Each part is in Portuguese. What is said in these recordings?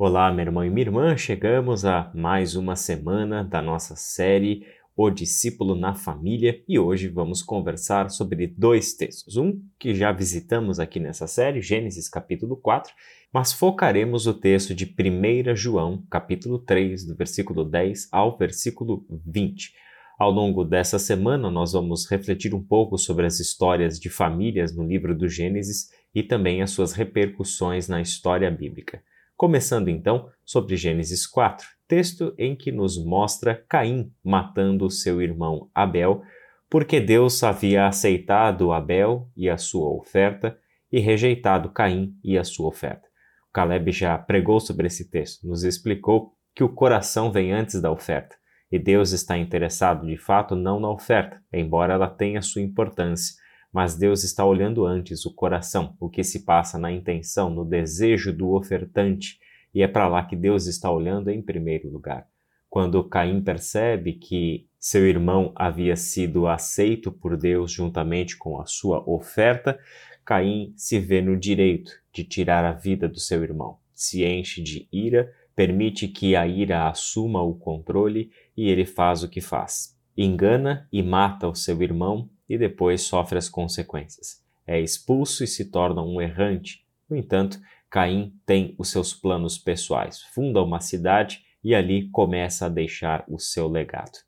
Olá, meu irmão e minha irmã, chegamos a mais uma semana da nossa série O Discípulo na Família e hoje vamos conversar sobre dois textos. Um que já visitamos aqui nessa série, Gênesis capítulo 4, mas focaremos o texto de 1 João, capítulo 3, do versículo 10 ao versículo 20. Ao longo dessa semana, nós vamos refletir um pouco sobre as histórias de famílias no livro do Gênesis e também as suas repercussões na história bíblica. Começando então sobre Gênesis 4, texto em que nos mostra Caim matando seu irmão Abel, porque Deus havia aceitado Abel e a sua oferta e rejeitado Caim e a sua oferta. O Caleb já pregou sobre esse texto, nos explicou que o coração vem antes da oferta, e Deus está interessado de fato não na oferta, embora ela tenha sua importância mas Deus está olhando antes o coração, o que se passa na intenção, no desejo do ofertante, e é para lá que Deus está olhando em primeiro lugar. Quando Caim percebe que seu irmão havia sido aceito por Deus juntamente com a sua oferta, Caim se vê no direito de tirar a vida do seu irmão. Se enche de ira, permite que a ira assuma o controle e ele faz o que faz. Engana e mata o seu irmão e depois sofre as consequências. É expulso e se torna um errante. No entanto, Caim tem os seus planos pessoais, funda uma cidade e ali começa a deixar o seu legado.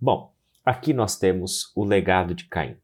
Bom, aqui nós temos o legado de Caim.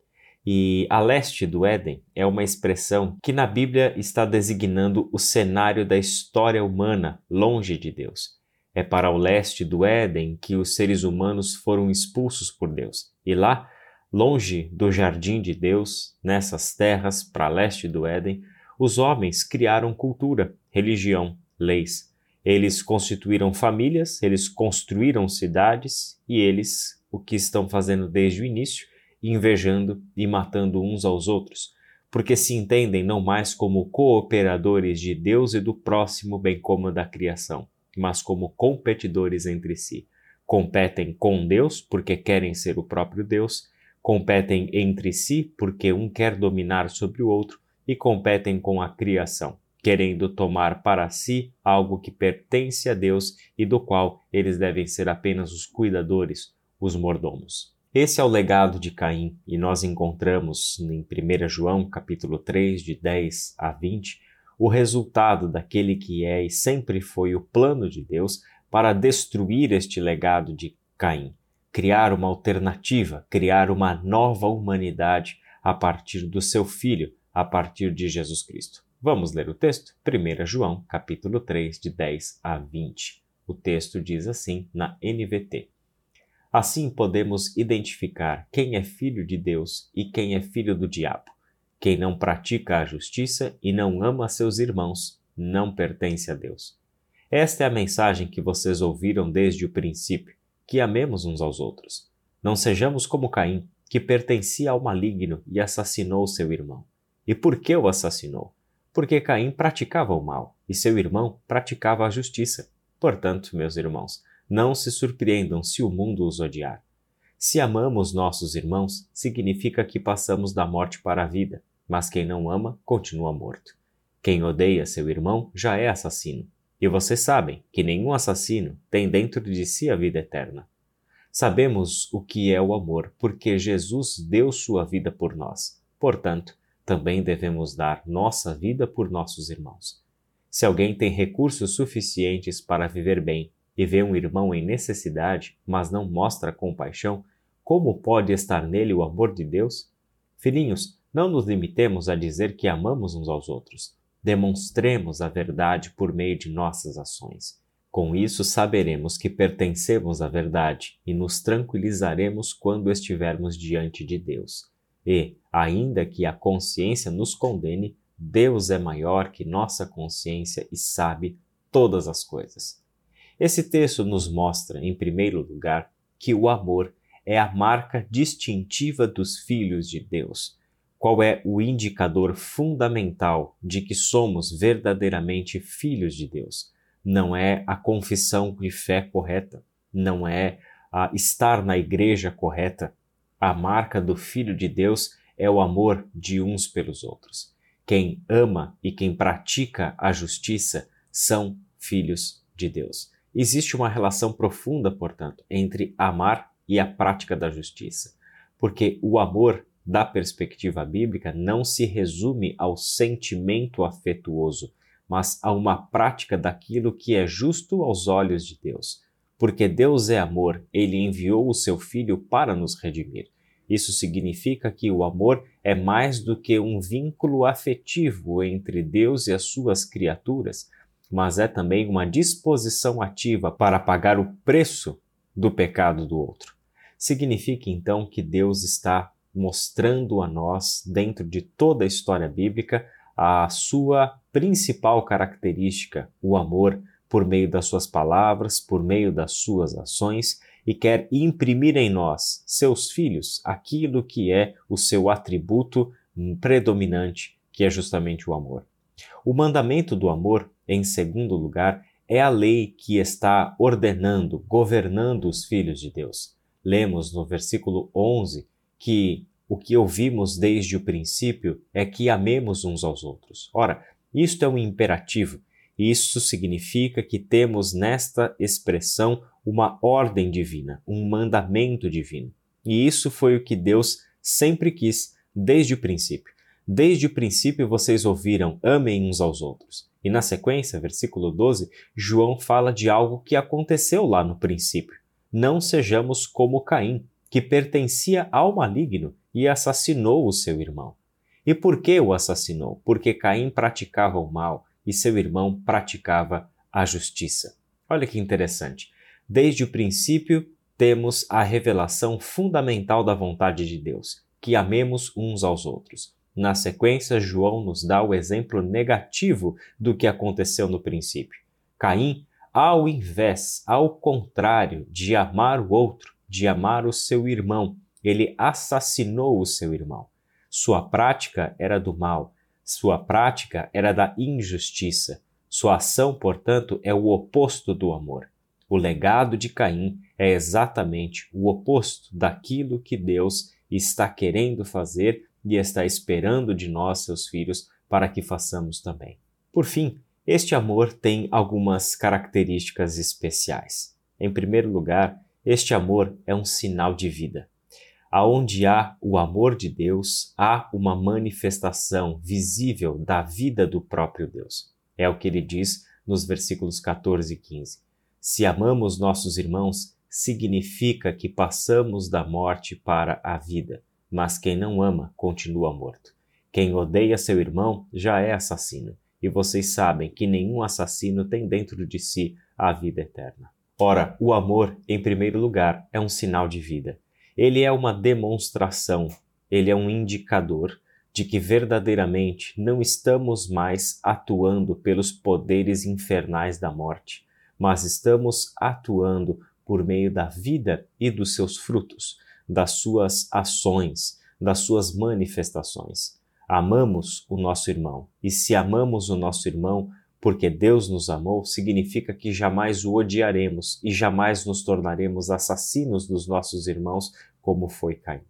E a leste do Éden é uma expressão que na Bíblia está designando o cenário da história humana longe de Deus. É para o leste do Éden que os seres humanos foram expulsos por Deus. E lá Longe do jardim de Deus, nessas terras para leste do Éden, os homens criaram cultura, religião, leis. Eles constituíram famílias, eles construíram cidades e eles, o que estão fazendo desde o início, invejando e matando uns aos outros, porque se entendem não mais como cooperadores de Deus e do próximo, bem como da criação, mas como competidores entre si. Competem com Deus porque querem ser o próprio Deus competem entre si porque um quer dominar sobre o outro e competem com a criação, querendo tomar para si algo que pertence a Deus e do qual eles devem ser apenas os cuidadores, os mordomos. Esse é o legado de Caim e nós encontramos em 1 João capítulo 3 de 10 a 20 o resultado daquele que é e sempre foi o plano de Deus para destruir este legado de Caim criar uma alternativa, criar uma nova humanidade a partir do seu filho, a partir de Jesus Cristo. Vamos ler o texto? 1 João, capítulo 3, de 10 a 20. O texto diz assim na NVT. Assim podemos identificar quem é filho de Deus e quem é filho do diabo. Quem não pratica a justiça e não ama seus irmãos não pertence a Deus. Esta é a mensagem que vocês ouviram desde o princípio que amemos uns aos outros. Não sejamos como Caim, que pertencia ao maligno e assassinou seu irmão. E por que o assassinou? Porque Caim praticava o mal e seu irmão praticava a justiça. Portanto, meus irmãos, não se surpreendam se o mundo os odiar. Se amamos nossos irmãos, significa que passamos da morte para a vida, mas quem não ama continua morto. Quem odeia seu irmão já é assassino. E vocês sabem que nenhum assassino tem dentro de si a vida eterna. Sabemos o que é o amor, porque Jesus deu sua vida por nós. Portanto, também devemos dar nossa vida por nossos irmãos. Se alguém tem recursos suficientes para viver bem e vê um irmão em necessidade, mas não mostra compaixão, como pode estar nele o amor de Deus? Filhinhos, não nos limitemos a dizer que amamos uns aos outros demonstremos a verdade por meio de nossas ações. Com isso, saberemos que pertencemos à verdade e nos tranquilizaremos quando estivermos diante de Deus. E, ainda que a consciência nos condene, Deus é maior que nossa consciência e sabe todas as coisas. Esse texto nos mostra, em primeiro lugar, que o amor é a marca distintiva dos filhos de Deus qual é o indicador fundamental de que somos verdadeiramente filhos de Deus? Não é a confissão de fé correta, não é a estar na igreja correta. A marca do Filho de Deus é o amor de uns pelos outros. Quem ama e quem pratica a justiça são filhos de Deus. Existe uma relação profunda, portanto, entre amar e a prática da justiça, porque o amor, da perspectiva bíblica, não se resume ao sentimento afetuoso, mas a uma prática daquilo que é justo aos olhos de Deus. Porque Deus é amor, ele enviou o seu Filho para nos redimir. Isso significa que o amor é mais do que um vínculo afetivo entre Deus e as suas criaturas, mas é também uma disposição ativa para pagar o preço do pecado do outro. Significa então que Deus está mostrando a nós, dentro de toda a história bíblica, a sua principal característica, o amor, por meio das suas palavras, por meio das suas ações e quer imprimir em nós, seus filhos, aquilo que é o seu atributo predominante, que é justamente o amor. O mandamento do amor, em segundo lugar, é a lei que está ordenando, governando os filhos de Deus. Lemos no versículo 11 que o que ouvimos desde o princípio é que amemos uns aos outros. Ora, isto é um imperativo. Isso significa que temos nesta expressão uma ordem divina, um mandamento divino. E isso foi o que Deus sempre quis desde o princípio. Desde o princípio vocês ouviram: amem uns aos outros. E na sequência, versículo 12, João fala de algo que aconteceu lá no princípio. Não sejamos como Caim, que pertencia ao maligno e assassinou o seu irmão. E por que o assassinou? Porque Caim praticava o mal e seu irmão praticava a justiça. Olha que interessante. Desde o princípio, temos a revelação fundamental da vontade de Deus, que amemos uns aos outros. Na sequência, João nos dá o exemplo negativo do que aconteceu no princípio. Caim, ao invés, ao contrário de amar o outro, de amar o seu irmão, ele assassinou o seu irmão. Sua prática era do mal, sua prática era da injustiça. Sua ação, portanto, é o oposto do amor. O legado de Caim é exatamente o oposto daquilo que Deus está querendo fazer e está esperando de nós, seus filhos, para que façamos também. Por fim, este amor tem algumas características especiais. Em primeiro lugar, este amor é um sinal de vida. Aonde há o amor de Deus, há uma manifestação visível da vida do próprio Deus. É o que ele diz nos versículos 14 e 15. Se amamos nossos irmãos, significa que passamos da morte para a vida, mas quem não ama continua morto. Quem odeia seu irmão já é assassino, e vocês sabem que nenhum assassino tem dentro de si a vida eterna. Ora, o amor, em primeiro lugar, é um sinal de vida. Ele é uma demonstração, ele é um indicador de que verdadeiramente não estamos mais atuando pelos poderes infernais da morte, mas estamos atuando por meio da vida e dos seus frutos, das suas ações, das suas manifestações. Amamos o nosso irmão, e se amamos o nosso irmão porque Deus nos amou, significa que jamais o odiaremos e jamais nos tornaremos assassinos dos nossos irmãos, como foi Caim.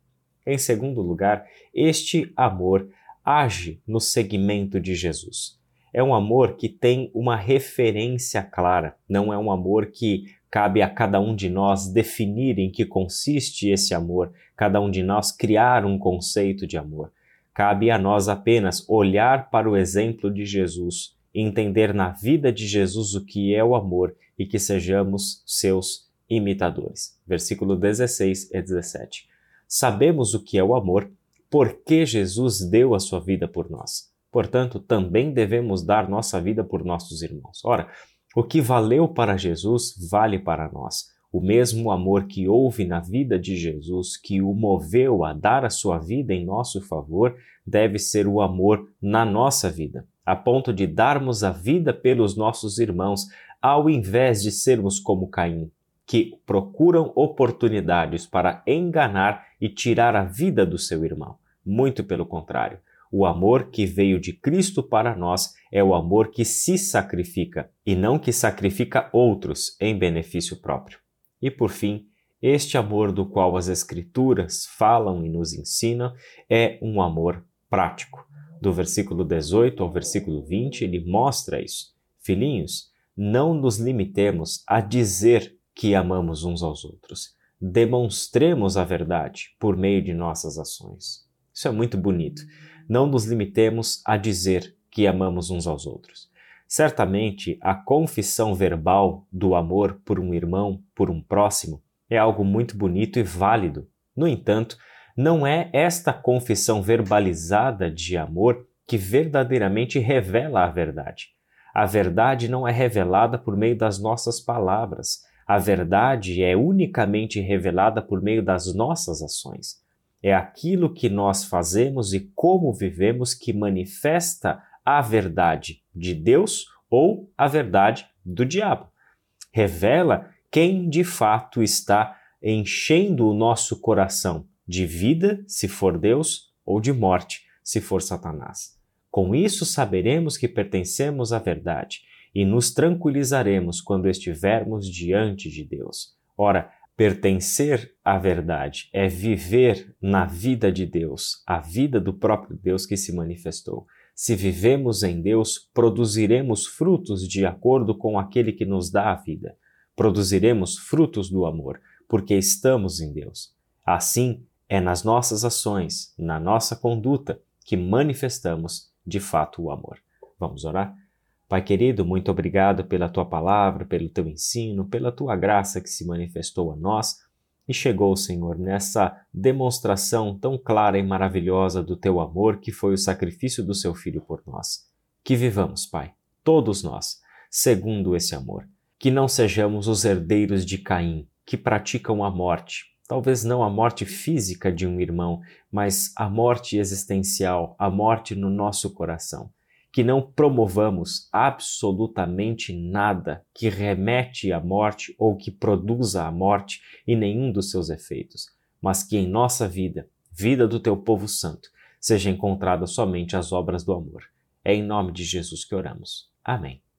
Em segundo lugar, este amor age no segmento de Jesus é um amor que tem uma referência clara, não é um amor que cabe a cada um de nós definir em que consiste esse amor, cada um de nós criar um conceito de amor. Cabe a nós apenas olhar para o exemplo de Jesus, entender na vida de Jesus o que é o amor e que sejamos seus imitadores. Versículo 16 e 17. Sabemos o que é o amor porque Jesus deu a sua vida por nós. Portanto, também devemos dar nossa vida por nossos irmãos. Ora, o que valeu para Jesus vale para nós. O mesmo amor que houve na vida de Jesus, que o moveu a dar a sua vida em nosso favor, deve ser o amor na nossa vida, a ponto de darmos a vida pelos nossos irmãos, ao invés de sermos como Caim, que procuram oportunidades para enganar e tirar a vida do seu irmão. Muito pelo contrário. O amor que veio de Cristo para nós é o amor que se sacrifica e não que sacrifica outros em benefício próprio. E por fim, este amor do qual as Escrituras falam e nos ensinam é um amor prático. Do versículo 18 ao versículo 20, ele mostra isso. Filhinhos, não nos limitemos a dizer que amamos uns aos outros. Demonstremos a verdade por meio de nossas ações. Isso é muito bonito. Não nos limitemos a dizer que amamos uns aos outros. Certamente, a confissão verbal do amor por um irmão, por um próximo, é algo muito bonito e válido. No entanto, não é esta confissão verbalizada de amor que verdadeiramente revela a verdade. A verdade não é revelada por meio das nossas palavras. A verdade é unicamente revelada por meio das nossas ações. É aquilo que nós fazemos e como vivemos que manifesta a verdade de Deus ou a verdade do diabo. Revela quem de fato está enchendo o nosso coração de vida, se for Deus, ou de morte, se for Satanás. Com isso saberemos que pertencemos à verdade e nos tranquilizaremos quando estivermos diante de Deus. Ora, pertencer à verdade é viver na vida de Deus, a vida do próprio Deus que se manifestou. Se vivemos em Deus, produziremos frutos de acordo com aquele que nos dá a vida. Produziremos frutos do amor, porque estamos em Deus. Assim, é nas nossas ações, na nossa conduta, que manifestamos de fato o amor. Vamos orar? Pai querido, muito obrigado pela tua palavra, pelo teu ensino, pela tua graça que se manifestou a nós e chegou, Senhor, nessa demonstração tão clara e maravilhosa do teu amor que foi o sacrifício do seu filho por nós. Que vivamos, Pai, todos nós, segundo esse amor. Que não sejamos os herdeiros de Caim, que praticam a morte, talvez não a morte física de um irmão, mas a morte existencial, a morte no nosso coração. Que não promovamos absolutamente nada que remete à morte ou que produza a morte e nenhum dos seus efeitos, mas que em nossa vida, vida do teu povo santo, seja encontrada somente as obras do amor. É em nome de Jesus que oramos. Amém.